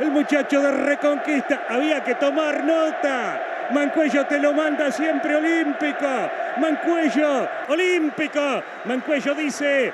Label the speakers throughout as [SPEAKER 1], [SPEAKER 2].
[SPEAKER 1] el muchacho de Reconquista. Había que tomar nota. Mancuello te lo manda siempre olímpico. Mancuello, olímpico. Mancuello dice,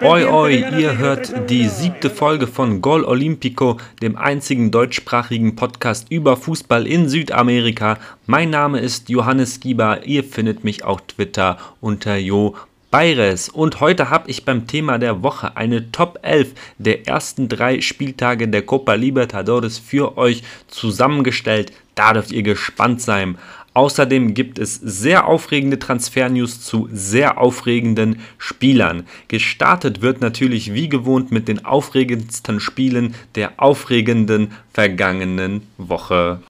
[SPEAKER 2] Oi, oi, ihr hört die siebte Folge von Gol Olympico, dem einzigen deutschsprachigen Podcast über Fußball in Südamerika. Mein Name ist Johannes Gieber. Ihr findet mich auf Twitter unter Jo Bayres. Und heute habe ich beim Thema der Woche eine Top 11 der ersten drei Spieltage der Copa Libertadores für euch zusammengestellt. Da dürft ihr gespannt sein. Außerdem gibt es sehr aufregende Transfer-News zu sehr aufregenden Spielern. Gestartet wird natürlich wie gewohnt mit den aufregendsten Spielen der aufregenden vergangenen Woche.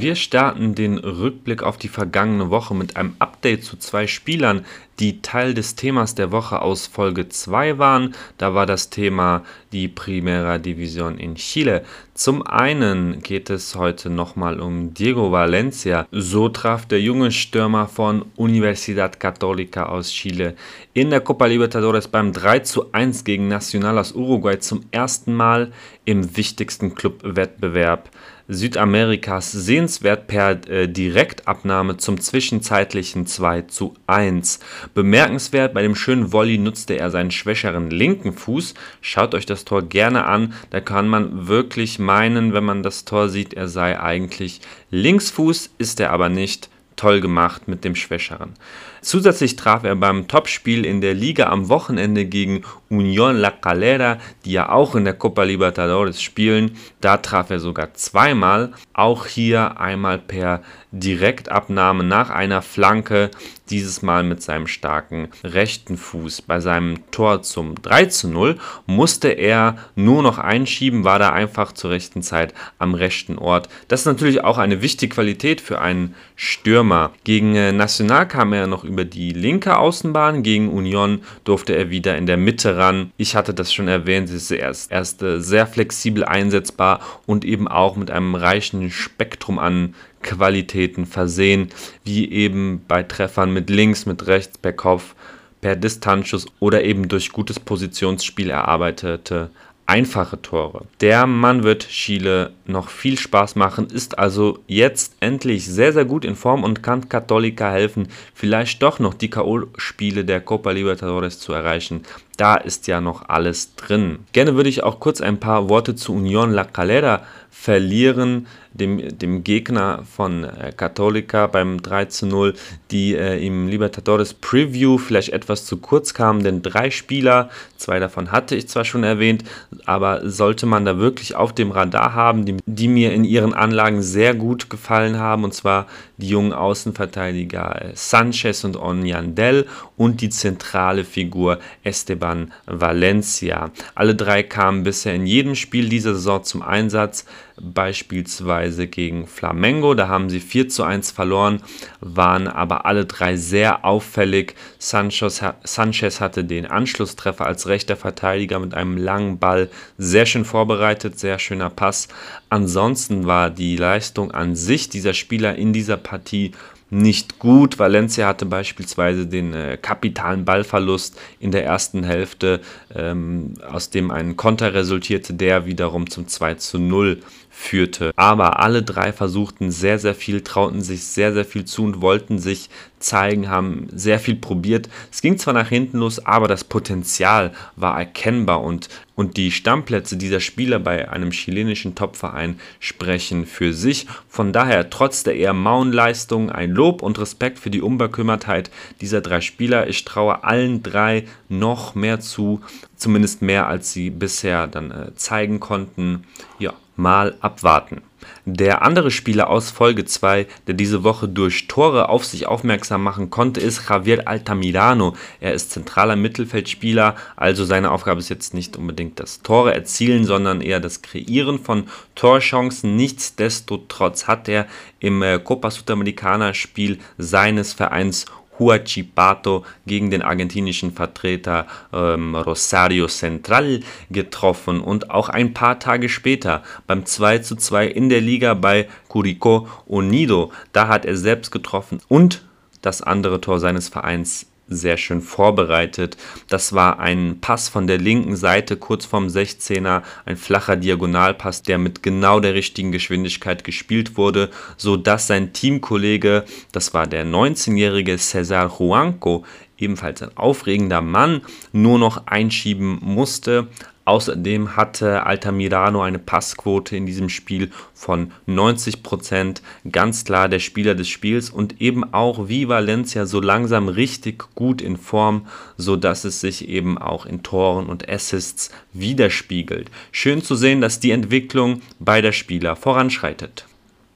[SPEAKER 2] Wir starten den Rückblick auf die vergangene Woche mit einem Update zu zwei Spielern, die Teil des Themas der Woche aus Folge 2 waren. Da war das Thema die Primera Division in Chile. Zum einen geht es heute nochmal um Diego Valencia. So traf der junge Stürmer von Universidad Católica aus Chile in der Copa Libertadores beim 3 zu 1 gegen Nacional aus Uruguay zum ersten Mal im wichtigsten Clubwettbewerb Südamerikas sehenswert per äh, Direktabnahme zum zwischenzeitlichen 2 zu 1. Bemerkenswert, bei dem schönen Volley nutzte er seinen schwächeren linken Fuß. Schaut euch das Tor gerne an, da kann man wirklich meinen, wenn man das Tor sieht, er sei eigentlich Linksfuß, ist er aber nicht toll gemacht mit dem Schwächeren. Zusätzlich traf er beim Topspiel in der Liga am Wochenende gegen Unión La Calera, die ja auch in der Copa Libertadores spielen. Da traf er sogar zweimal, auch hier einmal per Direktabnahme nach einer Flanke, dieses Mal mit seinem starken rechten Fuß. Bei seinem Tor zum 3 zu 0 musste er nur noch einschieben, war da einfach zur rechten Zeit am rechten Ort. Das ist natürlich auch eine wichtige Qualität für einen Stürmer. Gegen äh, Nacional kam er noch über die linke Außenbahn. Gegen Union durfte er wieder in der Mitte ran. Ich hatte das schon erwähnt, sie ist erst, erst sehr flexibel einsetzbar und eben auch mit einem reichen Spektrum an Qualitäten versehen, wie eben bei Treffern mit links, mit rechts, per Kopf, per Distanzschuss oder eben durch gutes Positionsspiel erarbeitete einfache Tore. Der Mann wird Chile noch viel Spaß machen, ist also jetzt endlich sehr, sehr gut in Form und kann Católica helfen, vielleicht doch noch die K.O.-Spiele der Copa Libertadores zu erreichen. Da ist ja noch alles drin. Gerne würde ich auch kurz ein paar Worte zu Unión La Calera verlieren, dem, dem Gegner von äh, Católica beim 3 zu 0, die äh, im Libertadores Preview vielleicht etwas zu kurz kamen, denn drei Spieler, zwei davon hatte ich zwar schon erwähnt, aber sollte man da wirklich auf dem Radar haben, die, die mir in ihren Anlagen sehr gut gefallen haben, und zwar die jungen Außenverteidiger äh, Sanchez und Onyandel und die zentrale Figur Esteban Valencia. Alle drei kamen bisher in jedem Spiel dieser Saison zum Einsatz beispielsweise gegen Flamengo. Da haben sie 4 zu 1 verloren, waren aber alle drei sehr auffällig. Sanchez, Sanchez hatte den Anschlusstreffer als rechter Verteidiger mit einem langen Ball sehr schön vorbereitet, sehr schöner Pass. Ansonsten war die Leistung an sich dieser Spieler in dieser Partie nicht gut. Valencia hatte beispielsweise den äh, kapitalen Ballverlust in der ersten Hälfte, ähm, aus dem ein Konter resultierte, der wiederum zum 2 zu 0 führte. Aber alle drei versuchten sehr, sehr viel, trauten sich sehr, sehr viel zu und wollten sich zeigen, haben sehr viel probiert. Es ging zwar nach hinten los, aber das Potenzial war erkennbar und, und die Stammplätze dieser Spieler bei einem chilenischen Topverein sprechen für sich. Von daher, trotz der eher mauen Leistung, ein Lob und Respekt für die Unbekümmertheit dieser drei Spieler. Ich traue allen drei noch mehr zu, zumindest mehr als sie bisher dann äh, zeigen konnten. Ja, mal abwarten. Der andere Spieler aus Folge 2, der diese Woche durch Tore auf sich aufmerksam machen konnte, ist Javier Altamirano. Er ist zentraler Mittelfeldspieler, also seine Aufgabe ist jetzt nicht unbedingt das Tore erzielen, sondern eher das Kreieren von Torchancen. Nichtsdestotrotz hat er im äh, Copa Sudamericana Spiel seines Vereins Huachipato gegen den argentinischen Vertreter ähm, Rosario Central getroffen und auch ein paar Tage später beim 2 zu 2 in der Liga bei Curicó Unido, da hat er selbst getroffen und das andere Tor seines Vereins sehr schön vorbereitet. Das war ein Pass von der linken Seite kurz vorm 16er, ein flacher Diagonalpass, der mit genau der richtigen Geschwindigkeit gespielt wurde, so dass sein Teamkollege, das war der 19-jährige Cesar Juanco, ebenfalls ein aufregender Mann, nur noch einschieben musste. Außerdem hatte Altamirano eine Passquote in diesem Spiel von 90%. Ganz klar der Spieler des Spiels und eben auch wie Valencia so langsam richtig gut in Form, sodass es sich eben auch in Toren und Assists widerspiegelt. Schön zu sehen, dass die Entwicklung beider Spieler voranschreitet.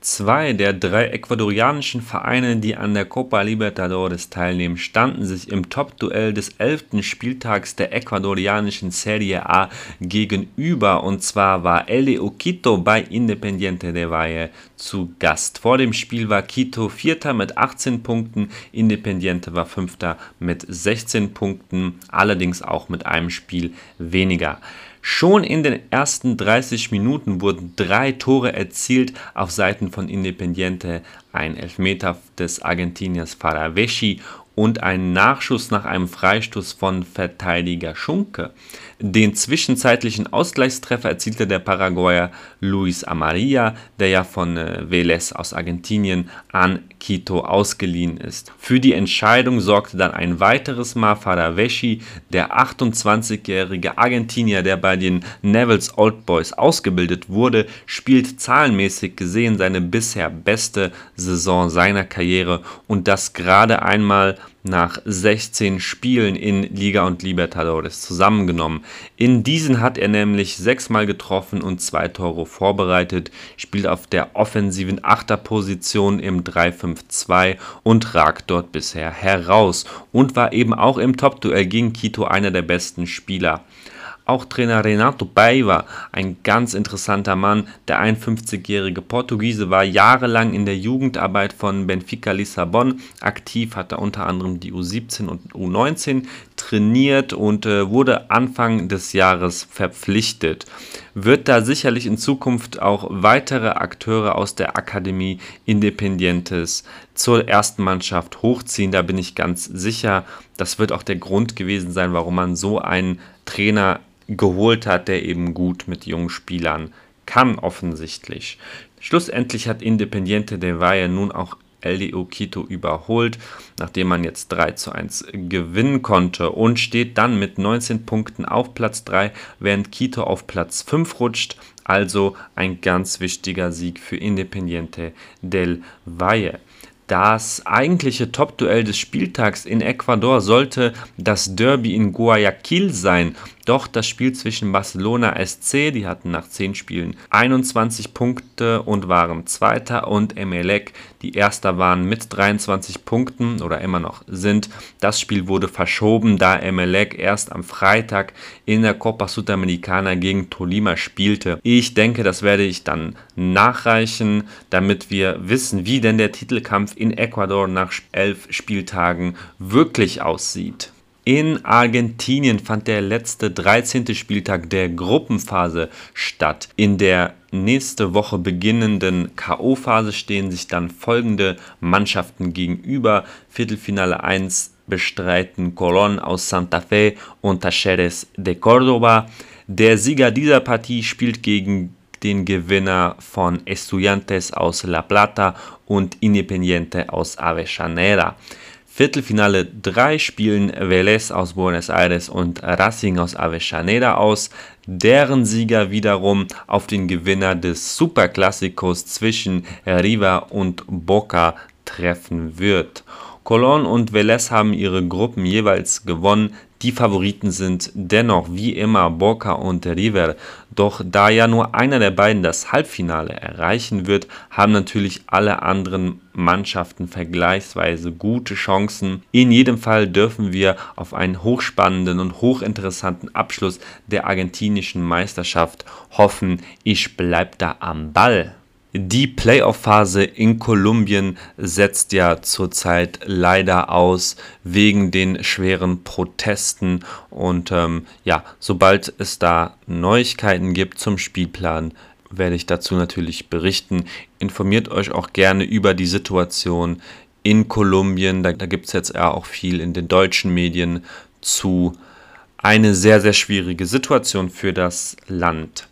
[SPEAKER 2] Zwei der drei ecuadorianischen Vereine, die an der Copa Libertadores teilnehmen, standen sich im Top-Duell des elften Spieltags der ecuadorianischen Serie A gegenüber. Und zwar war LDU Quito bei Independiente de Valle zu Gast. Vor dem Spiel war Quito Vierter mit 18 Punkten, Independiente war Fünfter mit 16 Punkten, allerdings auch mit einem Spiel weniger. Schon in den ersten 30 Minuten wurden drei Tore erzielt auf Seiten von Independiente, ein Elfmeter des Argentiniers Faraveschi und ein Nachschuss nach einem Freistoß von Verteidiger Schunke. Den zwischenzeitlichen Ausgleichstreffer erzielte der Paraguayer Luis Amarilla, der ja von äh, Vélez aus Argentinien an Quito ausgeliehen ist. Für die Entscheidung sorgte dann ein weiteres Mal Faraveschi, der 28-jährige Argentinier, der bei den Neville's Old Boys ausgebildet wurde, spielt zahlenmäßig gesehen seine bisher beste Saison seiner Karriere und das gerade einmal nach 16 Spielen in Liga und Libertadores zusammengenommen. In diesen hat er nämlich sechsmal getroffen und zwei Tore vorbereitet, spielt auf der offensiven Achterposition im 3-5-2 und ragt dort bisher heraus und war eben auch im Top-Duell gegen Quito einer der besten Spieler. Auch Trainer Renato Paiva, ein ganz interessanter Mann, der 51-jährige Portugiese, war jahrelang in der Jugendarbeit von Benfica Lissabon aktiv, hatte unter anderem die U17 und U19 trainiert und äh, wurde Anfang des Jahres verpflichtet. Wird da sicherlich in Zukunft auch weitere Akteure aus der Akademie Independientes zur ersten Mannschaft hochziehen, da bin ich ganz sicher. Das wird auch der Grund gewesen sein, warum man so einen Trainer geholt hat, der eben gut mit jungen Spielern kann, offensichtlich. Schlussendlich hat Independiente de Valle nun auch LDO Quito überholt, nachdem man jetzt 3 zu 1 gewinnen konnte und steht dann mit 19 Punkten auf Platz 3, während Quito auf Platz 5 rutscht. Also ein ganz wichtiger Sieg für Independiente del Valle. Das eigentliche Top-Duell des Spieltags in Ecuador sollte das Derby in Guayaquil sein. Doch das Spiel zwischen Barcelona SC, die hatten nach 10 Spielen 21 Punkte und waren Zweiter, und Emelec, die Erster waren mit 23 Punkten oder immer noch sind. Das Spiel wurde verschoben, da Emelec erst am Freitag in der Copa Sudamericana gegen Tolima spielte. Ich denke, das werde ich dann nachreichen, damit wir wissen, wie denn der Titelkampf in Ecuador nach elf Spieltagen wirklich aussieht. In Argentinien fand der letzte 13. Spieltag der Gruppenphase statt. In der nächste Woche beginnenden KO-Phase stehen sich dann folgende Mannschaften gegenüber. Viertelfinale 1 bestreiten Colón aus Santa Fe und Talleres de Córdoba. Der Sieger dieser Partie spielt gegen den Gewinner von Estudiantes aus La Plata und Independiente aus Avellaneda. Viertelfinale 3 spielen Vélez aus Buenos Aires und Racing aus Avellaneda aus, deren Sieger wiederum auf den Gewinner des Superclásicos zwischen Riva und Boca treffen wird. Colón und Vélez haben ihre Gruppen jeweils gewonnen. Die Favoriten sind dennoch wie immer Boca und River. Doch da ja nur einer der beiden das Halbfinale erreichen wird, haben natürlich alle anderen Mannschaften vergleichsweise gute Chancen. In jedem Fall dürfen wir auf einen hochspannenden und hochinteressanten Abschluss der argentinischen Meisterschaft hoffen. Ich bleib da am Ball. Die Playoff-Phase in Kolumbien setzt ja zurzeit leider aus wegen den schweren Protesten. Und ähm, ja, sobald es da Neuigkeiten gibt zum Spielplan, werde ich dazu natürlich berichten. Informiert euch auch gerne über die Situation in Kolumbien. Da, da gibt es jetzt auch viel in den deutschen Medien zu. Eine sehr, sehr schwierige Situation für das Land.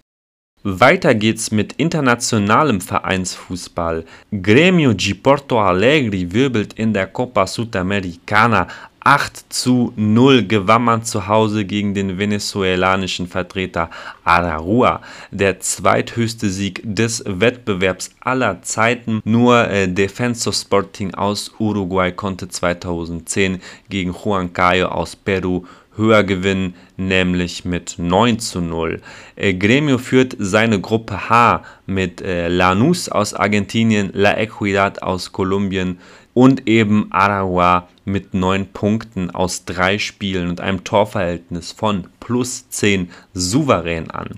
[SPEAKER 2] Weiter geht's mit internationalem Vereinsfußball. Gremio de Porto Alegre wirbelt in der Copa Sudamericana 8 zu 0 gewann man zu Hause gegen den venezolanischen Vertreter Ararua. Der zweithöchste Sieg des Wettbewerbs aller Zeiten. Nur äh, Defensor Sporting aus Uruguay konnte 2010 gegen Huancayo aus Peru höher gewinnen, nämlich mit 9 zu 0. Äh, Gremio führt seine Gruppe H mit äh, Lanús aus Argentinien, La Equidad aus Kolumbien und eben Aragua mit 9 Punkten aus drei Spielen und einem Torverhältnis von plus 10 souverän an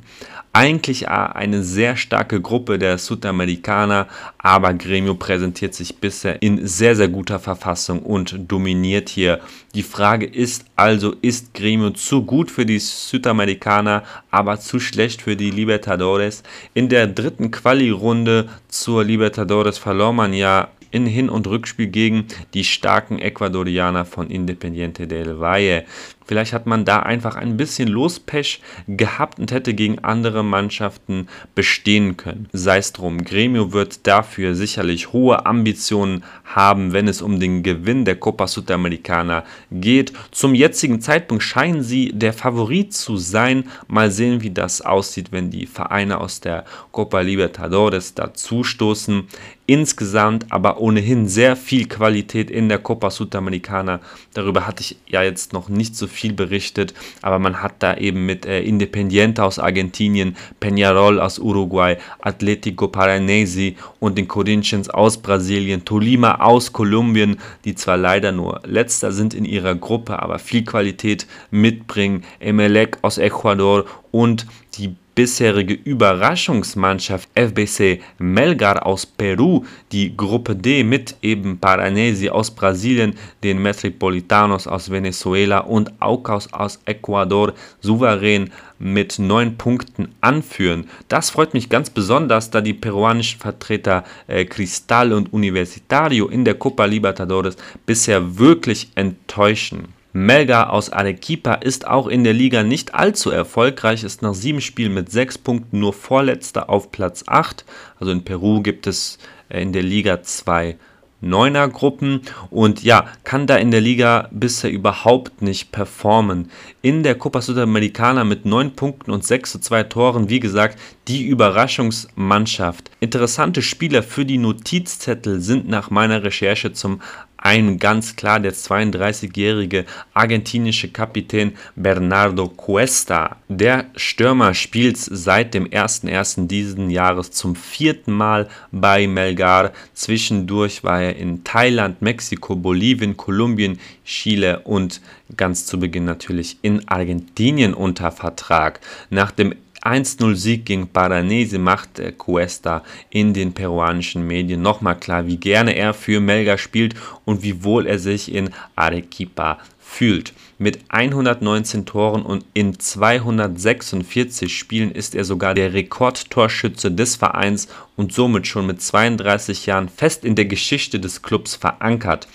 [SPEAKER 2] eigentlich eine sehr starke Gruppe der Südamerikaner, aber Gremio präsentiert sich bisher in sehr, sehr guter Verfassung und dominiert hier. Die Frage ist also, ist Gremio zu gut für die Südamerikaner, aber zu schlecht für die Libertadores? In der dritten Quali-Runde zur Libertadores verlor man ja in Hin- und Rückspiel gegen die starken Ecuadorianer von Independiente del Valle. Vielleicht hat man da einfach ein bisschen Lospech gehabt und hätte gegen andere Mannschaften bestehen können. Sei es drum, Gremio wird dafür sicherlich hohe Ambitionen haben, wenn es um den Gewinn der Copa Sudamericana geht. Zum jetzigen Zeitpunkt scheinen sie der Favorit zu sein. Mal sehen, wie das aussieht, wenn die Vereine aus der Copa Libertadores dazustoßen. Insgesamt aber ohnehin sehr viel Qualität in der Copa Sudamericana. Darüber hatte ich ja jetzt noch nicht so viel berichtet, aber man hat da eben mit äh, Independiente aus Argentinien, Peñarol aus Uruguay, Atletico Paranesi und den Corinthians aus Brasilien, Tolima aus Kolumbien, die zwar leider nur letzter sind in ihrer Gruppe, aber viel Qualität mitbringen, Emelec aus Ecuador und die bisherige Überraschungsmannschaft FBC Melgar aus Peru, die Gruppe D mit eben Paranesi aus Brasilien, den Metropolitanos aus Venezuela und Aucas aus Ecuador souverän mit neun Punkten anführen. Das freut mich ganz besonders, da die peruanischen Vertreter äh, Cristal und Universitario in der Copa Libertadores bisher wirklich enttäuschen. Melga aus Arequipa ist auch in der Liga nicht allzu erfolgreich, ist nach sieben Spielen mit sechs Punkten nur Vorletzter auf Platz 8. Also in Peru gibt es äh, in der Liga zwei Neuner-Gruppen und ja, kann da in der Liga bisher überhaupt nicht performen. In der Copa Sudamericana mit 9 Punkten und 6 zu 2 Toren, wie gesagt, die Überraschungsmannschaft. Interessante Spieler für die Notizzettel sind nach meiner Recherche zum ein ganz klar der 32-jährige argentinische Kapitän Bernardo Cuesta. Der Stürmer spielt seit dem 01.01. diesen Jahres zum vierten Mal bei Melgar. Zwischendurch war er in Thailand, Mexiko, Bolivien, Kolumbien, Chile und ganz zu Beginn natürlich in Argentinien unter Vertrag. Nach dem 1-0-Sieg gegen Paranese macht Cuesta in den peruanischen Medien nochmal klar, wie gerne er für Melga spielt und wie wohl er sich in Arequipa fühlt. Mit 119 Toren und in 246 Spielen ist er sogar der Rekordtorschütze des Vereins und somit schon mit 32 Jahren fest in der Geschichte des Clubs verankert.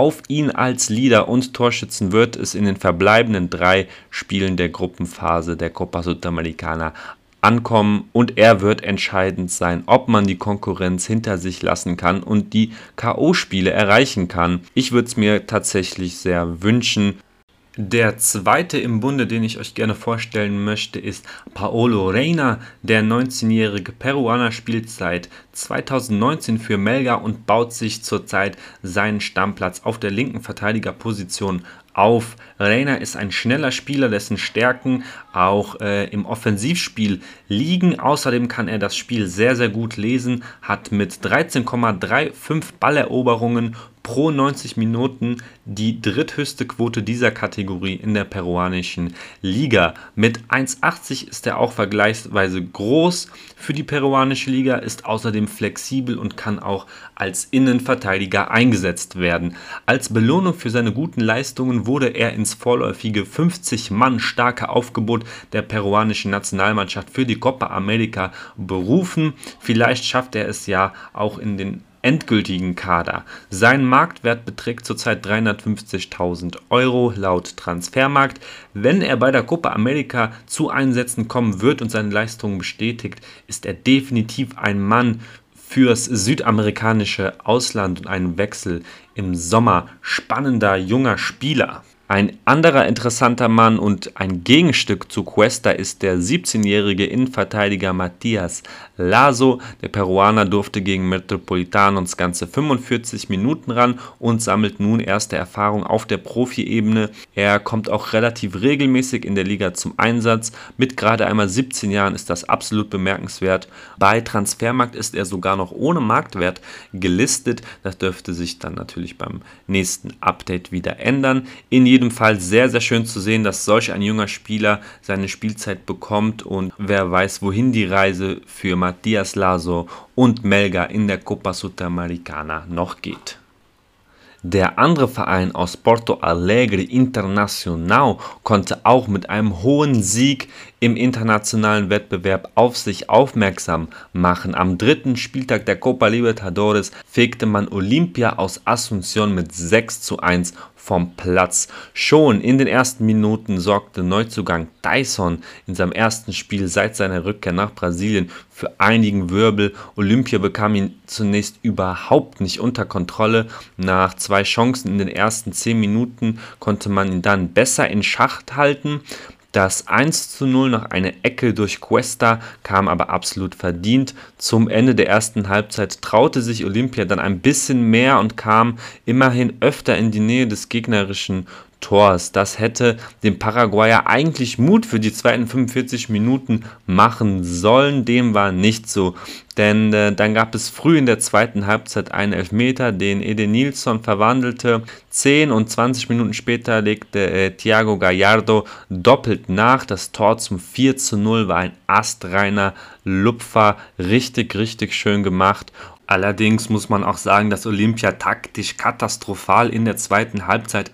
[SPEAKER 2] Auf ihn als Leader und Torschützen wird es in den verbleibenden drei Spielen der Gruppenphase der Copa Sudamericana ankommen und er wird entscheidend sein, ob man die Konkurrenz hinter sich lassen kann und die KO-Spiele erreichen kann. Ich würde es mir tatsächlich sehr wünschen. Der zweite im Bunde, den ich euch gerne vorstellen möchte, ist Paolo Reina. Der 19-jährige Peruaner spielt seit 2019 für Melga und baut sich zurzeit seinen Stammplatz auf der linken Verteidigerposition auf. Reina ist ein schneller Spieler, dessen Stärken auch äh, im Offensivspiel liegen. Außerdem kann er das Spiel sehr, sehr gut lesen, hat mit 13,35 Balleroberungen pro 90 Minuten die dritthöchste Quote dieser Kategorie in der peruanischen Liga. Mit 1,80 ist er auch vergleichsweise groß für die peruanische Liga, ist außerdem flexibel und kann auch als Innenverteidiger eingesetzt werden. Als Belohnung für seine guten Leistungen wurde er ins vorläufige 50 Mann starke Aufgebot der peruanischen Nationalmannschaft für die Copa America berufen. Vielleicht schafft er es ja auch in den endgültigen Kader. Sein Marktwert beträgt zurzeit 350.000 Euro laut Transfermarkt. Wenn er bei der Copa America zu Einsätzen kommen wird und seine Leistungen bestätigt, ist er definitiv ein Mann fürs südamerikanische Ausland und ein Wechsel im Sommer. Spannender junger Spieler. Ein anderer interessanter Mann und ein Gegenstück zu Cuesta ist der 17-jährige Innenverteidiger Matthias Lazo. Der Peruaner durfte gegen Metropolitanos ganze 45 Minuten ran und sammelt nun erste Erfahrung auf der Profi-Ebene. Er kommt auch relativ regelmäßig in der Liga zum Einsatz. Mit gerade einmal 17 Jahren ist das absolut bemerkenswert. Bei Transfermarkt ist er sogar noch ohne Marktwert gelistet. Das dürfte sich dann natürlich beim nächsten Update wieder ändern. In jedem Fall sehr, sehr schön zu sehen, dass solch ein junger Spieler seine Spielzeit bekommt und wer weiß, wohin die Reise für Matthias Lazo und Melga in der Copa Sudamericana noch geht. Der andere Verein aus Porto Alegre Internacional konnte auch mit einem hohen Sieg im internationalen Wettbewerb auf sich aufmerksam machen. Am dritten Spieltag der Copa Libertadores fegte man Olympia aus Asunción mit 6 zu 1 vom Platz. Schon in den ersten Minuten sorgte Neuzugang Dyson in seinem ersten Spiel seit seiner Rückkehr nach Brasilien für einigen Wirbel. Olympia bekam ihn zunächst überhaupt nicht unter Kontrolle. Nach zwei Chancen in den ersten 10 Minuten konnte man ihn dann besser in Schacht halten. Das 1 zu 0 nach einer Ecke durch Cuesta kam aber absolut verdient. Zum Ende der ersten Halbzeit traute sich Olympia dann ein bisschen mehr und kam immerhin öfter in die Nähe des gegnerischen Tors. Das hätte dem Paraguayer eigentlich Mut für die zweiten 45 Minuten machen sollen. Dem war nicht so. Denn äh, dann gab es früh in der zweiten Halbzeit einen Elfmeter, den Ede Nilsson verwandelte. 10 und 20 Minuten später legte äh, Thiago Gallardo doppelt nach. Das Tor zum 4 zu 0 war ein astreiner Lupfer. Richtig, richtig schön gemacht. Allerdings muss man auch sagen, dass Olympia taktisch katastrophal in der zweiten Halbzeit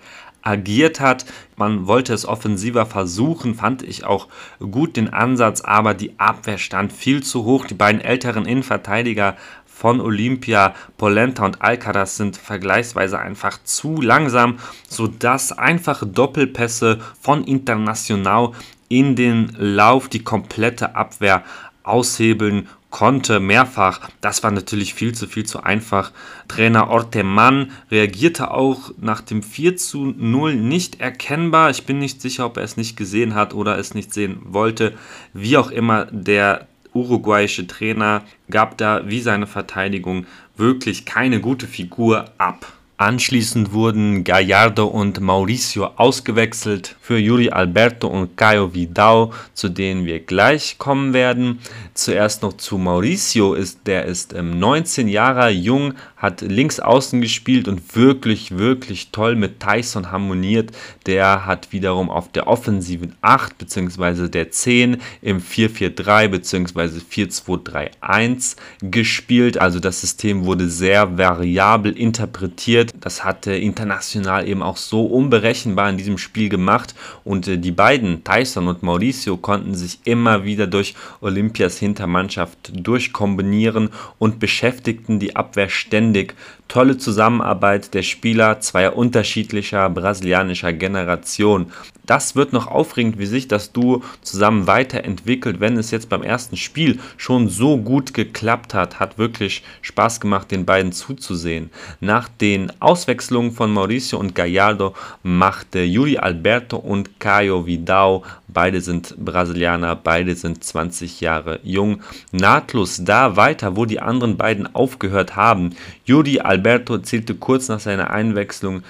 [SPEAKER 2] agiert hat. Man wollte es offensiver versuchen, fand ich auch gut den Ansatz, aber die Abwehr stand viel zu hoch. Die beiden älteren Innenverteidiger von Olympia, Polenta und Alcaraz sind vergleichsweise einfach zu langsam, sodass einfache Doppelpässe von International in den Lauf die komplette Abwehr aushebeln konnte mehrfach. Das war natürlich viel zu viel zu einfach. Trainer Ortemann reagierte auch nach dem 4 zu 0 nicht erkennbar. Ich bin nicht sicher, ob er es nicht gesehen hat oder es nicht sehen wollte. Wie auch immer, der uruguayische Trainer gab da wie seine Verteidigung wirklich keine gute Figur ab. Anschließend wurden Gallardo und Mauricio ausgewechselt für Yuri Alberto und Caio Vidal, zu denen wir gleich kommen werden. Zuerst noch zu Mauricio, ist, der ist 19 ähm, Jahre jung, hat links außen gespielt und wirklich, wirklich toll mit Tyson harmoniert. Der hat wiederum auf der offensiven 8 bzw. der 10 im 4-4-3 bzw. 4-2-3-1 gespielt. Also das System wurde sehr variabel interpretiert passiert. Das hatte international eben auch so unberechenbar in diesem Spiel gemacht und äh, die beiden, Tyson und Mauricio, konnten sich immer wieder durch Olympias Hintermannschaft durchkombinieren und beschäftigten die Abwehr ständig. Tolle Zusammenarbeit der Spieler zweier unterschiedlicher brasilianischer Generationen. Das wird noch aufregend, wie sich das Duo zusammen weiterentwickelt, wenn es jetzt beim ersten Spiel schon so gut geklappt hat. Hat wirklich Spaß gemacht, den beiden zuzusehen. Nach den Auswechslungen von Mauricio und Gallardo machte Yuri Alberto und Caio Vidal Beide sind Brasilianer, beide sind 20 Jahre jung. Nahtlos da weiter, wo die anderen beiden aufgehört haben. Yuri Alberto zählte kurz nach seiner Einwechslung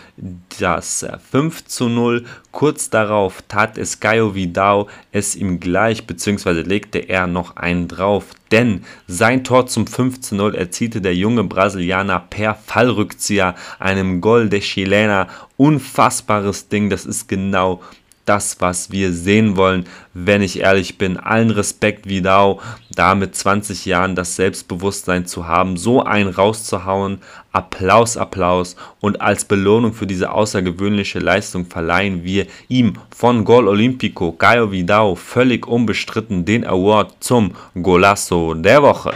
[SPEAKER 2] das 5 zu 0. Kurz darauf tat es Caio Vidal es ihm gleich, beziehungsweise legte er noch einen drauf. Denn sein Tor zum 5 zu 0 erzielte der junge Brasilianer per Fallrückzieher, einem Gol de Chilena. Unfassbares Ding, das ist genau das, was wir sehen wollen, wenn ich ehrlich bin. Allen Respekt, Vidal, da mit 20 Jahren das Selbstbewusstsein zu haben, so einen rauszuhauen. Applaus, Applaus. Und als Belohnung für diese außergewöhnliche Leistung verleihen wir ihm von Gol Olímpico, Caio Vidal, völlig unbestritten den Award zum Golasso der Woche.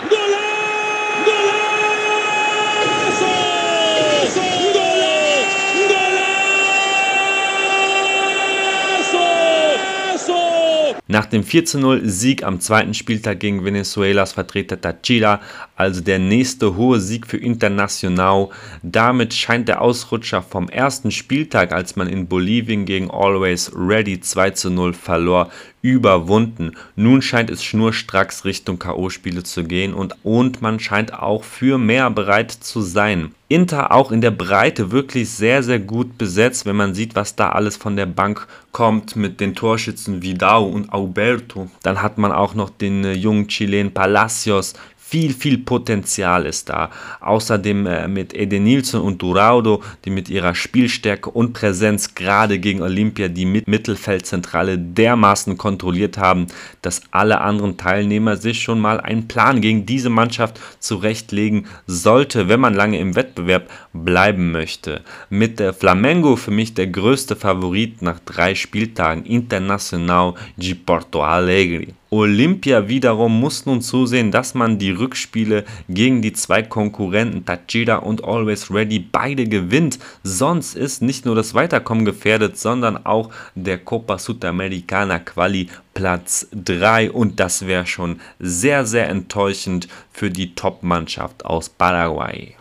[SPEAKER 2] Nach dem 4-0 Sieg am zweiten Spieltag gegen Venezuelas Vertreter Tachira, also der nächste hohe Sieg für Internacional, damit scheint der Ausrutscher vom ersten Spieltag, als man in Bolivien gegen Always Ready 2-0 verlor, überwunden. Nun scheint es schnurstracks Richtung K.O.-Spiele zu gehen und, und man scheint auch für mehr bereit zu sein. Inter auch in der Breite wirklich sehr, sehr gut besetzt, wenn man sieht, was da alles von der Bank kommt mit den Torschützen Vidal und Alberto. Dann hat man auch noch den äh, jungen Chilen Palacios, viel, viel Potenzial ist da. Außerdem äh, mit Edenilson und Duraudo, die mit ihrer Spielstärke und Präsenz gerade gegen Olympia die Mittelfeldzentrale dermaßen kontrolliert haben, dass alle anderen Teilnehmer sich schon mal einen Plan gegen diese Mannschaft zurechtlegen sollte, wenn man lange im Wettbewerb bleiben möchte. Mit der Flamengo für mich der größte Favorit nach drei Spieltagen Internacional de Porto Alegre. Olympia wiederum muss nun zusehen, dass man die Rückspiele gegen die zwei Konkurrenten Tachida und Always Ready beide gewinnt. Sonst ist nicht nur das Weiterkommen gefährdet, sondern auch der Copa Sudamericana Quali Platz 3 und das wäre schon sehr, sehr enttäuschend für die Top-Mannschaft aus Paraguay.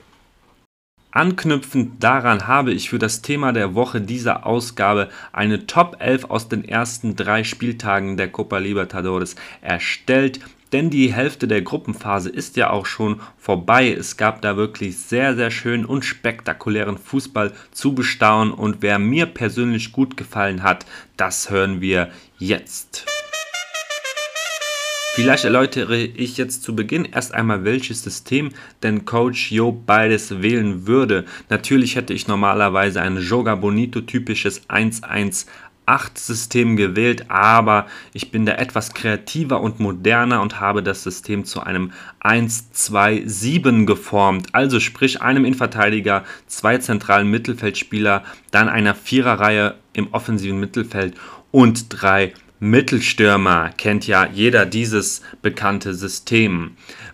[SPEAKER 2] Anknüpfend daran habe ich für das Thema der Woche dieser Ausgabe eine Top 11 aus den ersten drei Spieltagen der Copa Libertadores erstellt. Denn die Hälfte der Gruppenphase ist ja auch schon vorbei. Es gab da wirklich sehr, sehr schönen und spektakulären Fußball zu bestaunen. Und wer mir persönlich gut gefallen hat, das hören wir jetzt. Vielleicht erläutere ich jetzt zu Beginn erst einmal, welches System denn Coach Jo beides wählen würde. Natürlich hätte ich normalerweise ein Joga Bonito typisches 1-1 System gewählt, aber ich bin da etwas kreativer und moderner und habe das System zu einem 1-2-7 geformt. Also sprich einem Innenverteidiger, zwei zentralen Mittelfeldspieler, dann einer Viererreihe im offensiven Mittelfeld und drei Mittelstürmer kennt ja jeder dieses bekannte System.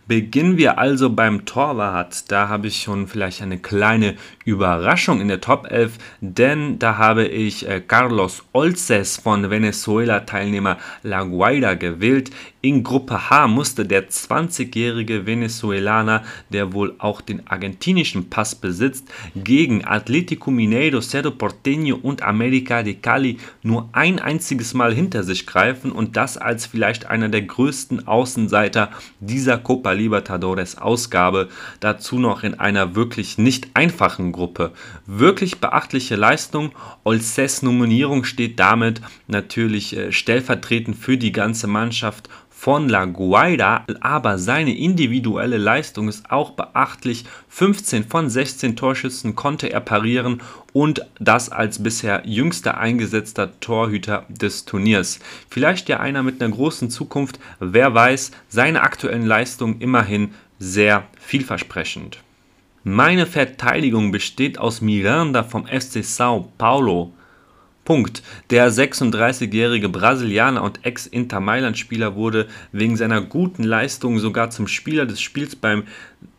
[SPEAKER 2] Beginnen wir also beim Torwart. Da habe ich schon vielleicht eine kleine Überraschung in der Top 11, denn da habe ich äh, Carlos Olces von Venezuela-Teilnehmer La Guaira gewählt. In Gruppe H musste der 20-jährige Venezuelaner, der wohl auch den argentinischen Pass besitzt, gegen Atletico Mineiro, Cerro Porteño und América de Cali nur ein einziges Mal hinter sich greifen und das als vielleicht einer der größten Außenseiter dieser Copa Libertadores Ausgabe, dazu noch in einer wirklich nicht einfachen Gruppe. Wirklich beachtliche Leistung. Olses Nominierung steht damit natürlich äh, stellvertretend für die ganze Mannschaft von La Guaira, aber seine individuelle Leistung ist auch beachtlich. 15 von 16 Torschüssen konnte er parieren und das als bisher jüngster eingesetzter Torhüter des Turniers. Vielleicht ja einer mit einer großen Zukunft, wer weiß, seine aktuellen Leistungen immerhin sehr vielversprechend. Meine Verteidigung besteht aus Miranda vom FC Sao Paulo, Punkt. Der 36-jährige Brasilianer und Ex-Inter Mailand-Spieler wurde wegen seiner guten Leistung sogar zum Spieler des Spiels beim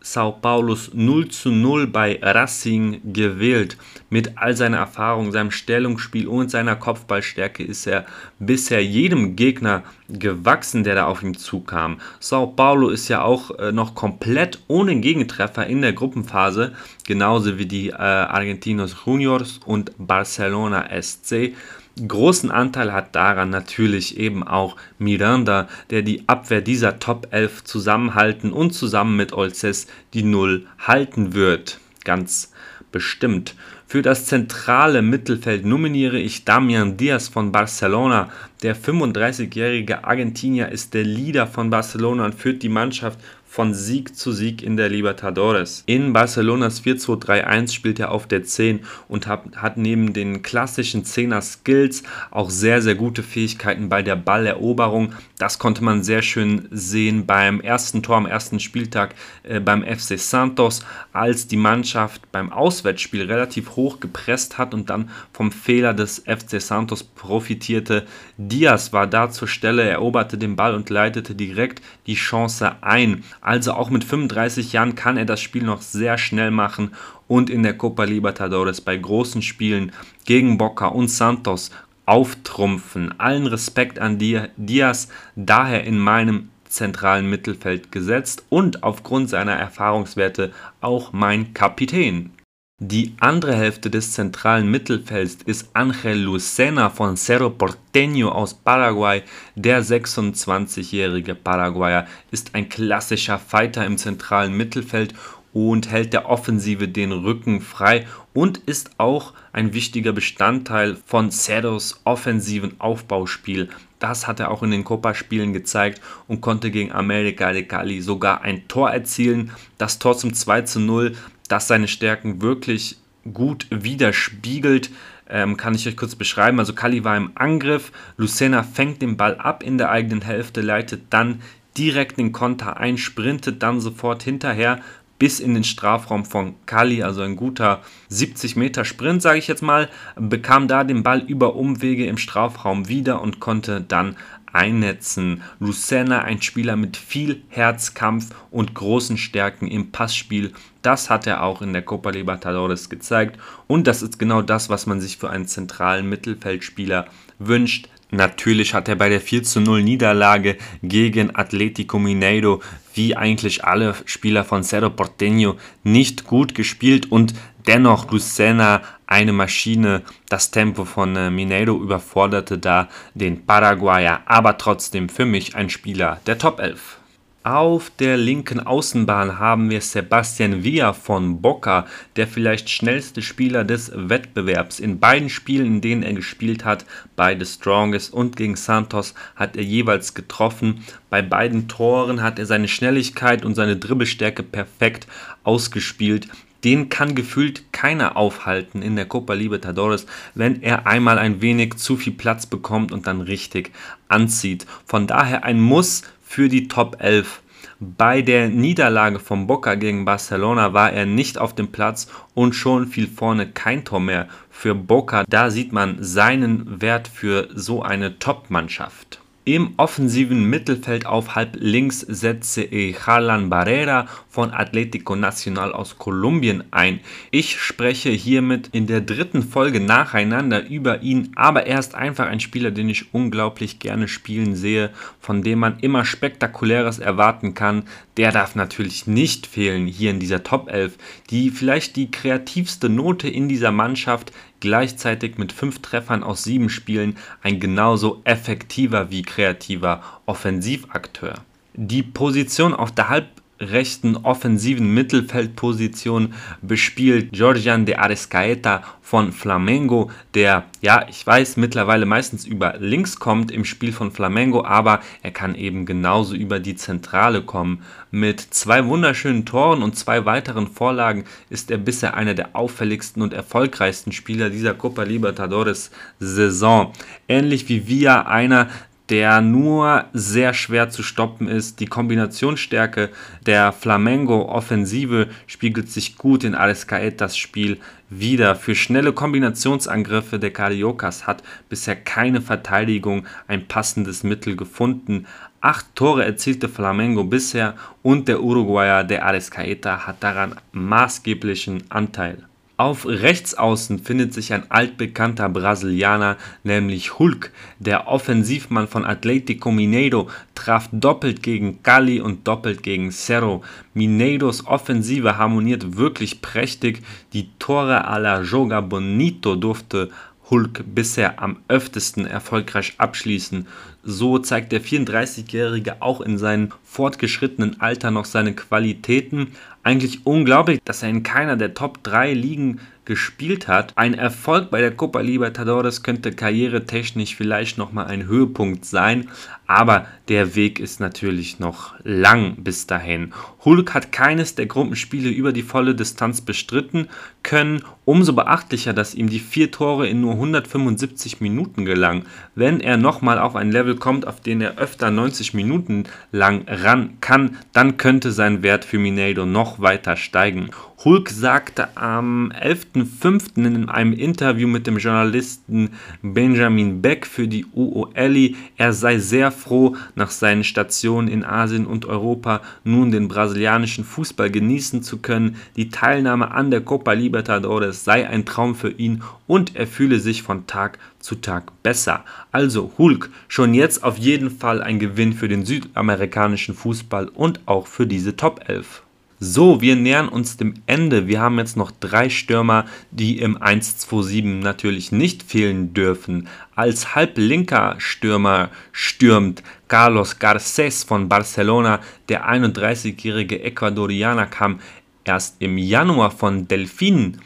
[SPEAKER 2] Sao Paulos 0 zu 0 bei Racing gewählt. Mit all seiner Erfahrung, seinem Stellungsspiel und seiner Kopfballstärke ist er bisher jedem Gegner gewachsen, der da auf ihn zukam. Sao Paulo ist ja auch äh, noch komplett ohne Gegentreffer in der Gruppenphase, genauso wie die äh, Argentinos Juniors und Barcelona SC. Großen Anteil hat daran natürlich eben auch Miranda, der die Abwehr dieser Top 11 zusammenhalten und zusammen mit Olces die Null halten wird. Ganz bestimmt. Für das zentrale Mittelfeld nominiere ich Damian Diaz von Barcelona. Der 35-jährige Argentinier ist der Leader von Barcelona und führt die Mannschaft von Sieg zu Sieg in der Libertadores. In Barcelonas 4-2-3-1 spielt er auf der 10 und hat, neben den klassischen 10er Skills auch sehr, sehr gute Fähigkeiten bei der Balleroberung. Das konnte man sehr schön sehen beim ersten Tor am ersten Spieltag äh, beim FC Santos, als die Mannschaft beim Auswärtsspiel relativ hoch gepresst hat und dann vom Fehler des FC Santos profitierte. Diaz war da zur Stelle, eroberte den Ball und leitete direkt die Chance ein. Also auch mit 35 Jahren kann er das Spiel noch sehr schnell machen und in der Copa Libertadores bei großen Spielen gegen Boca und Santos auftrumpfen. Allen Respekt an Diaz, daher in meinem zentralen Mittelfeld gesetzt und aufgrund seiner Erfahrungswerte auch mein Kapitän. Die andere Hälfte des zentralen Mittelfelds ist Angel Lucena von Cerro Porteño aus Paraguay. Der 26-jährige Paraguayer ist ein klassischer Fighter im zentralen Mittelfeld und hält der Offensive den Rücken frei und ist auch ein wichtiger Bestandteil von Cerros offensiven Aufbauspiel. Das hat er auch in den Copa-Spielen gezeigt und konnte gegen America de Cali sogar ein Tor erzielen. Das Tor zum 2 zu 0, das seine Stärken wirklich gut widerspiegelt. Ähm, kann ich euch kurz beschreiben. Also Cali war im Angriff, Lucena fängt den Ball ab in der eigenen Hälfte, leitet dann direkt den Konter ein, sprintet dann sofort hinterher, bis in den Strafraum von Kali, also ein guter 70 Meter Sprint, sage ich jetzt mal, bekam da den Ball über Umwege im Strafraum wieder und konnte dann einnetzen. Lucena, ein Spieler mit viel Herzkampf und großen Stärken im Passspiel. Das hat er auch in der Copa Libertadores gezeigt. Und das ist genau das, was man sich für einen zentralen Mittelfeldspieler wünscht. Natürlich hat er bei der 4 zu 0 Niederlage gegen Atletico Mineiro, wie eigentlich alle Spieler von Cerro Porteño, nicht gut gespielt und dennoch Lucena eine Maschine. Das Tempo von äh, Mineiro überforderte da den Paraguayer, aber trotzdem für mich ein Spieler der Top 11. Auf der linken Außenbahn haben wir Sebastian Villa von Boca, der vielleicht schnellste Spieler des Wettbewerbs. In beiden Spielen, in denen er gespielt hat, bei The Strongest und gegen Santos, hat er jeweils getroffen. Bei beiden Toren hat er seine Schnelligkeit und seine Dribbelstärke perfekt ausgespielt. Den kann gefühlt keiner aufhalten in der Copa Libertadores, wenn er einmal ein wenig zu viel Platz bekommt und dann richtig anzieht. Von daher ein Muss für die Top 11. Bei der Niederlage von Boca gegen Barcelona war er nicht auf dem Platz und schon fiel vorne kein Tor mehr für Boca. Da sieht man seinen Wert für so eine Top-Mannschaft. Im offensiven Mittelfeld auf halb links setze ich Harlan Barrera von Atlético Nacional aus Kolumbien ein. Ich spreche hiermit in der dritten Folge nacheinander über ihn, aber er ist einfach ein Spieler, den ich unglaublich gerne spielen sehe, von dem man immer Spektakuläres erwarten kann. Der darf natürlich nicht fehlen hier in dieser Top 11, die vielleicht die kreativste Note in dieser Mannschaft gleichzeitig mit fünf Treffern aus sieben Spielen ein genauso effektiver wie kreativer Offensivakteur. Die Position auf der Halb rechten offensiven Mittelfeldposition bespielt Georgian de Arescaeta von Flamengo, der, ja, ich weiß, mittlerweile meistens über links kommt im Spiel von Flamengo, aber er kann eben genauso über die Zentrale kommen. Mit zwei wunderschönen Toren und zwei weiteren Vorlagen ist er bisher einer der auffälligsten und erfolgreichsten Spieler dieser Copa Libertadores Saison. Ähnlich wie Villa einer der nur sehr schwer zu stoppen ist. Die Kombinationsstärke der Flamengo-Offensive spiegelt sich gut in Arescaetas Spiel wieder. Für schnelle Kombinationsangriffe der Cariocas hat bisher keine Verteidigung ein passendes Mittel gefunden. Acht Tore erzielte Flamengo bisher und der Uruguayer der Arescaeta hat daran maßgeblichen Anteil. Auf Rechtsaußen findet sich ein altbekannter Brasilianer, nämlich Hulk. Der Offensivmann von Atlético Mineiro traf doppelt gegen Cali und doppelt gegen Cerro. Mineiros Offensive harmoniert wirklich prächtig. Die Tore a la Joga Bonito durfte Hulk bisher am öftesten erfolgreich abschließen. So zeigt der 34-Jährige auch in seinem fortgeschrittenen Alter noch seine Qualitäten. Eigentlich unglaublich, dass er in keiner der Top 3 Ligen gespielt hat. Ein Erfolg bei der Copa Libertadores könnte karrieretechnisch vielleicht nochmal ein Höhepunkt sein, aber der Weg ist natürlich noch lang bis dahin. Hulk hat keines der Gruppenspiele über die volle Distanz bestritten können. Umso beachtlicher, dass ihm die vier Tore in nur 175 Minuten gelang. Wenn er nochmal auf ein Level kommt, auf den er öfter 90 Minuten lang ran kann, dann könnte sein Wert für Mineiro noch weiter steigen. Hulk sagte am 11. 7.5. in einem Interview mit dem Journalisten Benjamin Beck für die UOL, er sei sehr froh, nach seinen Stationen in Asien und Europa nun den brasilianischen Fußball genießen zu können. Die Teilnahme an der Copa Libertadores sei ein Traum für ihn und er fühle sich von Tag zu Tag besser. Also Hulk, schon jetzt auf jeden Fall ein Gewinn für den südamerikanischen Fußball und auch für diese Top 11. So, wir nähern uns dem Ende. Wir haben jetzt noch drei Stürmer, die im 1-2-7 natürlich nicht fehlen dürfen. Als halblinker Stürmer stürmt Carlos Garcés von Barcelona. Der 31-jährige Ecuadorianer kam erst im Januar von Delfin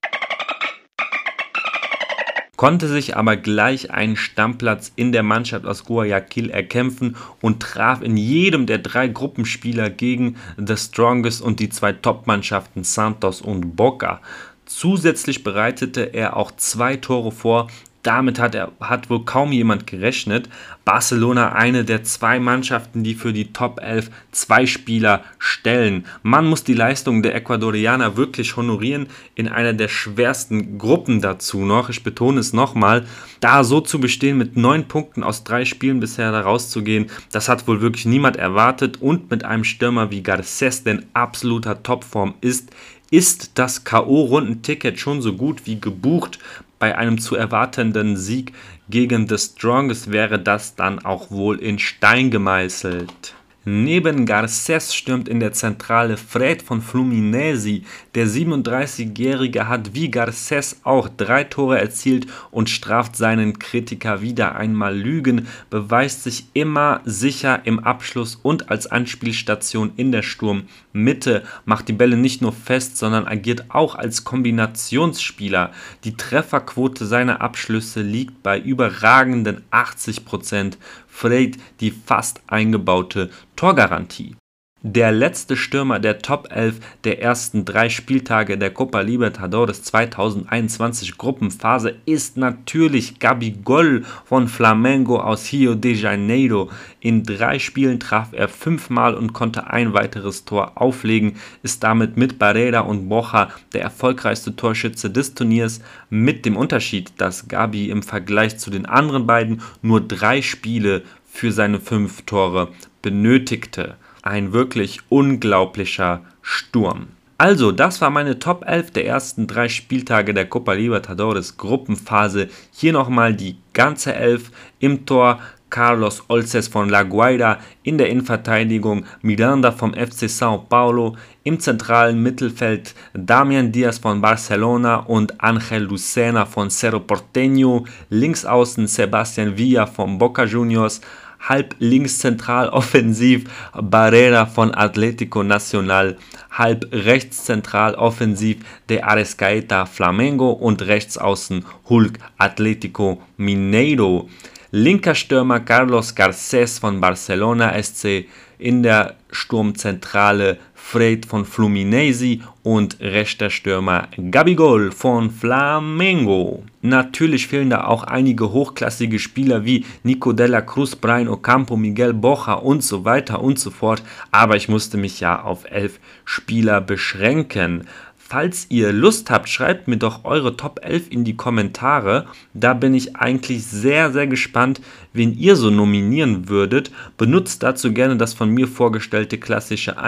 [SPEAKER 2] konnte sich aber gleich einen Stammplatz in der Mannschaft aus Guayaquil erkämpfen und traf in jedem der drei Gruppenspieler gegen The Strongest und die zwei Top-Mannschaften Santos und Boca. Zusätzlich bereitete er auch zwei Tore vor, damit hat, er, hat wohl kaum jemand gerechnet. Barcelona eine der zwei Mannschaften, die für die Top 11 zwei Spieler stellen. Man muss die Leistung der Ecuadorianer wirklich honorieren in einer der schwersten Gruppen dazu noch. Ich betone es nochmal, da so zu bestehen mit neun Punkten aus drei Spielen bisher da rauszugehen, das hat wohl wirklich niemand erwartet und mit einem Stürmer wie Garces, der in absoluter Topform ist, ist das K.O.-Rundenticket schon so gut wie gebucht bei einem zu erwartenden Sieg gegen The Strongest wäre das dann auch wohl in Stein gemeißelt. Neben Garcés stürmt in der Zentrale Fred von Fluminense. Der 37-Jährige hat wie Garcés auch drei Tore erzielt und straft seinen Kritiker wieder einmal Lügen, beweist sich immer sicher im Abschluss und als Anspielstation in der Sturmmitte, macht die Bälle nicht nur fest, sondern agiert auch als Kombinationsspieler. Die Trefferquote seiner Abschlüsse liegt bei überragenden 80 Prozent. Fred die fast eingebaute Torgarantie. Der letzte Stürmer der Top 11 der ersten drei Spieltage der Copa Libertadores 2021 Gruppenphase ist natürlich Gabigol von Flamengo aus Rio de Janeiro. In drei Spielen traf er fünfmal und konnte ein weiteres Tor auflegen, ist damit mit Barrera und Bocha der erfolgreichste Torschütze des Turniers, mit dem Unterschied, dass Gabi im Vergleich zu den anderen beiden nur drei Spiele für seine fünf Tore benötigte. Ein wirklich unglaublicher Sturm. Also, das war meine Top 11 der ersten drei Spieltage der Copa Libertadores Gruppenphase. Hier nochmal die ganze Elf im Tor. Carlos Olces von La Guaira, in der Innenverteidigung Miranda vom FC Sao Paulo, im zentralen Mittelfeld Damian Diaz von Barcelona und Angel Lucena von Cerro Porteño, links außen Sebastian Villa von Boca Juniors, halb links zentral offensiv Barrera von Atlético Nacional, halb rechts zentral offensiv de Arescaeta Flamengo und rechts außen Hulk Atlético Mineiro. Linker Stürmer Carlos Garcés von Barcelona SC in der Sturmzentrale Fred von Fluminense und rechter Stürmer Gabigol von Flamengo. Natürlich fehlen da auch einige hochklassige Spieler wie Nico Della Cruz, Brian Ocampo, Miguel Bocha und so weiter und so fort, aber ich musste mich ja auf elf Spieler beschränken. Falls ihr Lust habt, schreibt mir doch eure Top 11 in die Kommentare. Da bin ich eigentlich sehr, sehr gespannt, wen ihr so nominieren würdet. Benutzt dazu gerne das von mir vorgestellte klassische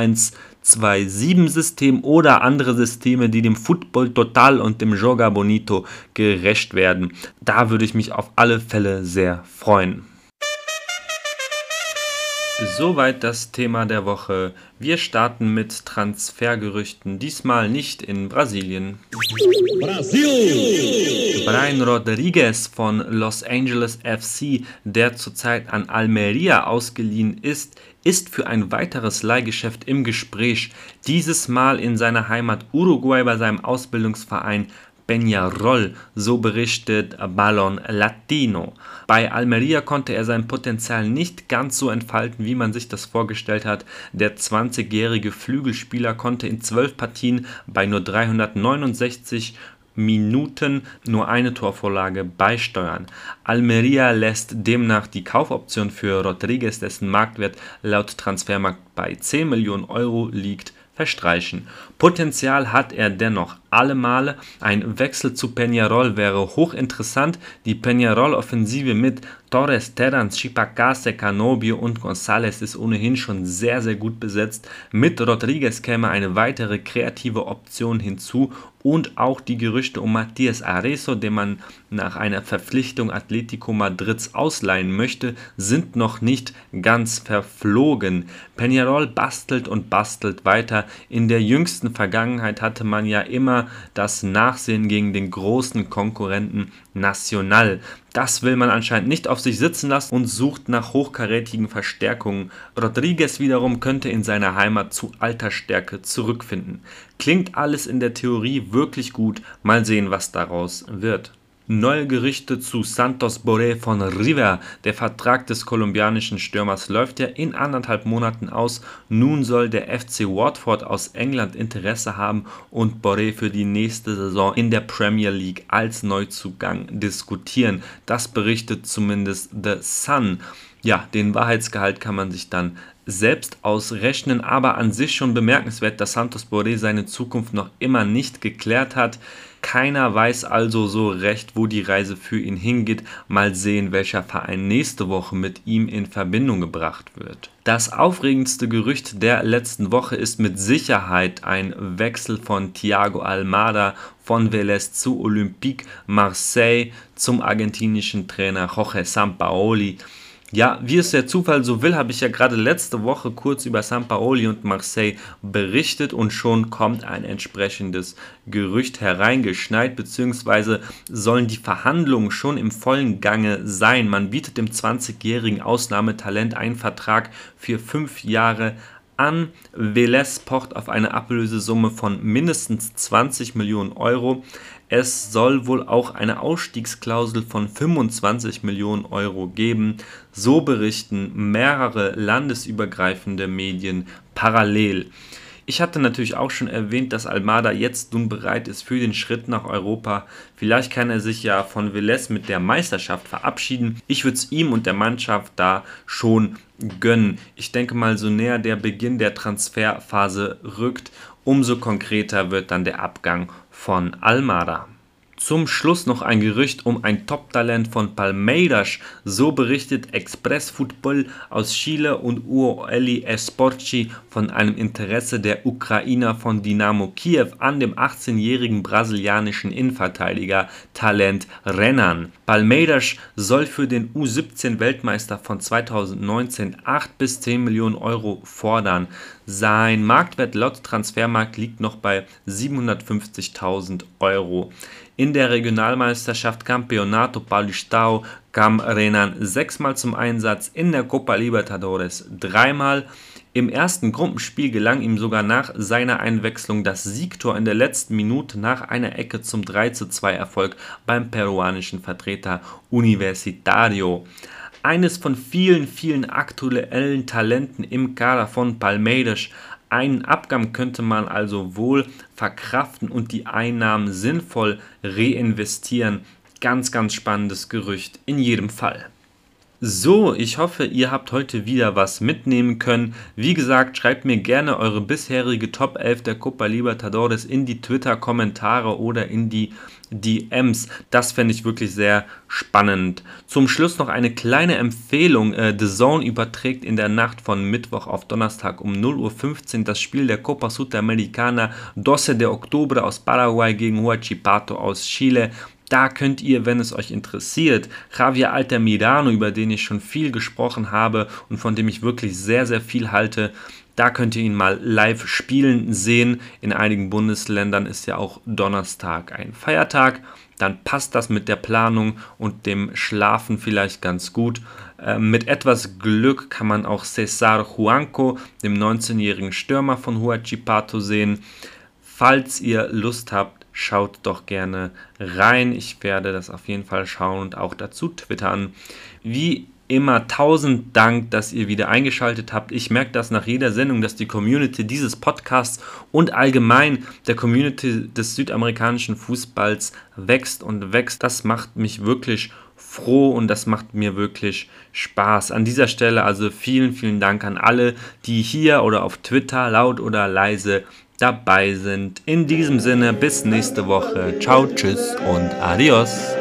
[SPEAKER 2] 1-2-7-System oder andere Systeme, die dem Football Total und dem Joga Bonito gerecht werden. Da würde ich mich auf alle Fälle sehr freuen. Soweit das Thema der Woche. Wir starten mit Transfergerüchten, diesmal nicht in Brasilien. Brasil! Brian Rodriguez von Los Angeles FC, der zurzeit an Almeria ausgeliehen ist, ist für ein weiteres Leihgeschäft im Gespräch, dieses Mal in seiner Heimat Uruguay bei seinem Ausbildungsverein Peñarol, so berichtet Ballon Latino. Bei Almeria konnte er sein Potenzial nicht ganz so entfalten, wie man sich das vorgestellt hat. Der 20-jährige Flügelspieler konnte in 12 Partien bei nur 369 Minuten nur eine Torvorlage beisteuern. Almeria lässt demnach die Kaufoption für Rodriguez, dessen Marktwert laut Transfermarkt bei 10 Millionen Euro liegt, verstreichen. Potenzial hat er dennoch alle Male. Ein Wechsel zu Peñarol wäre hochinteressant. Die Peñarol-Offensive mit Torres, Terrans, Chipacase, Canobio und González ist ohnehin schon sehr, sehr gut besetzt. Mit Rodriguez käme eine weitere kreative Option hinzu und auch die Gerüchte um Matthias Areso, den man nach einer Verpflichtung Atletico Madrids ausleihen möchte, sind noch nicht ganz verflogen. Peñarol bastelt und bastelt weiter. In der jüngsten Vergangenheit hatte man ja immer das Nachsehen gegen den großen Konkurrenten Nacional. Das will man anscheinend nicht auf sich sitzen lassen und sucht nach hochkarätigen Verstärkungen. Rodriguez wiederum könnte in seiner Heimat zu alter Stärke zurückfinden. Klingt alles in der Theorie wirklich gut, mal sehen, was daraus wird. Neue Gerüchte zu Santos Boré von River. Der Vertrag des kolumbianischen Stürmers läuft ja in anderthalb Monaten aus. Nun soll der FC Watford aus England Interesse haben und Boré für die nächste Saison in der Premier League als Neuzugang diskutieren. Das berichtet zumindest The Sun. Ja, den Wahrheitsgehalt kann man sich dann selbst ausrechnen, aber an sich schon bemerkenswert, dass Santos Boré seine Zukunft noch immer nicht geklärt hat. Keiner weiß also so recht, wo die Reise für ihn hingeht. Mal sehen, welcher Verein nächste Woche mit ihm in Verbindung gebracht wird. Das aufregendste Gerücht der letzten Woche ist mit Sicherheit ein Wechsel von Thiago Almada von Vélez zu Olympique Marseille zum argentinischen Trainer Jorge Sampaoli. Ja, wie es der Zufall so will, habe ich ja gerade letzte Woche kurz über Sampaoli und Marseille berichtet und schon kommt ein entsprechendes Gerücht hereingeschneit, beziehungsweise sollen die Verhandlungen schon im vollen Gange sein. Man bietet dem 20-jährigen Ausnahmetalent einen Vertrag für fünf Jahre an. Velez pocht auf eine Ablösesumme von mindestens 20 Millionen Euro. Es soll wohl auch eine Ausstiegsklausel von 25 Millionen Euro geben. So berichten mehrere landesübergreifende Medien parallel. Ich hatte natürlich auch schon erwähnt, dass Almada jetzt nun bereit ist für den Schritt nach Europa. Vielleicht kann er sich ja von Velez mit der Meisterschaft verabschieden. Ich würde es ihm und der Mannschaft da schon gönnen. Ich denke mal, so näher der Beginn der Transferphase rückt, umso konkreter wird dann der Abgang von Almada. Zum Schluss noch ein Gerücht um ein Top-Talent von Palmeiras. So berichtet Express Football aus Chile und Ueli Esporci von einem Interesse der Ukrainer von Dynamo Kiew an dem 18-jährigen brasilianischen Innenverteidiger Talent Renan. Palmeiras soll für den U17-Weltmeister von 2019 8 bis 10 Millionen Euro fordern. Sein Marktwert laut Transfermarkt liegt noch bei 750.000 Euro. In der Regionalmeisterschaft Campeonato Paulistao kam Renan sechsmal zum Einsatz, in der Copa Libertadores dreimal. Im ersten Gruppenspiel gelang ihm sogar nach seiner Einwechslung das Siegtor in der letzten Minute nach einer Ecke zum 3:2 Erfolg beim peruanischen Vertreter Universitario. Eines von vielen, vielen aktuellen Talenten im Kader von Palmeiras, einen Abgang könnte man also wohl verkraften und die Einnahmen sinnvoll reinvestieren. Ganz, ganz spannendes Gerücht in jedem Fall. So, ich hoffe, ihr habt heute wieder was mitnehmen können. Wie gesagt, schreibt mir gerne eure bisherige Top 11 der Copa Libertadores in die Twitter-Kommentare oder in die DMs. Das fände ich wirklich sehr spannend. Zum Schluss noch eine kleine Empfehlung. Äh, The Zone überträgt in der Nacht von Mittwoch auf Donnerstag um 0.15 Uhr das Spiel der Copa Sudamericana 12 de Octubre aus Paraguay gegen Huachipato aus Chile. Da könnt ihr, wenn es euch interessiert, Javier Altamirano, über den ich schon viel gesprochen habe und von dem ich wirklich sehr, sehr viel halte, da könnt ihr ihn mal live spielen sehen. In einigen Bundesländern ist ja auch Donnerstag ein Feiertag. Dann passt das mit der Planung und dem Schlafen vielleicht ganz gut. Äh, mit etwas Glück kann man auch Cesar Juanco, dem 19-jährigen Stürmer von Huachipato, sehen. Falls ihr Lust habt, schaut doch gerne rein. Ich werde das auf jeden Fall schauen und auch dazu twittern. Wie immer tausend Dank, dass ihr wieder eingeschaltet habt. Ich merke das nach jeder Sendung, dass die Community dieses Podcasts und allgemein der Community des südamerikanischen Fußballs wächst und wächst. Das macht mich wirklich froh und das macht mir wirklich Spaß. An dieser Stelle also vielen, vielen Dank an alle, die hier oder auf Twitter laut oder leise dabei sind. In diesem Sinne, bis nächste Woche. Ciao, tschüss und adios.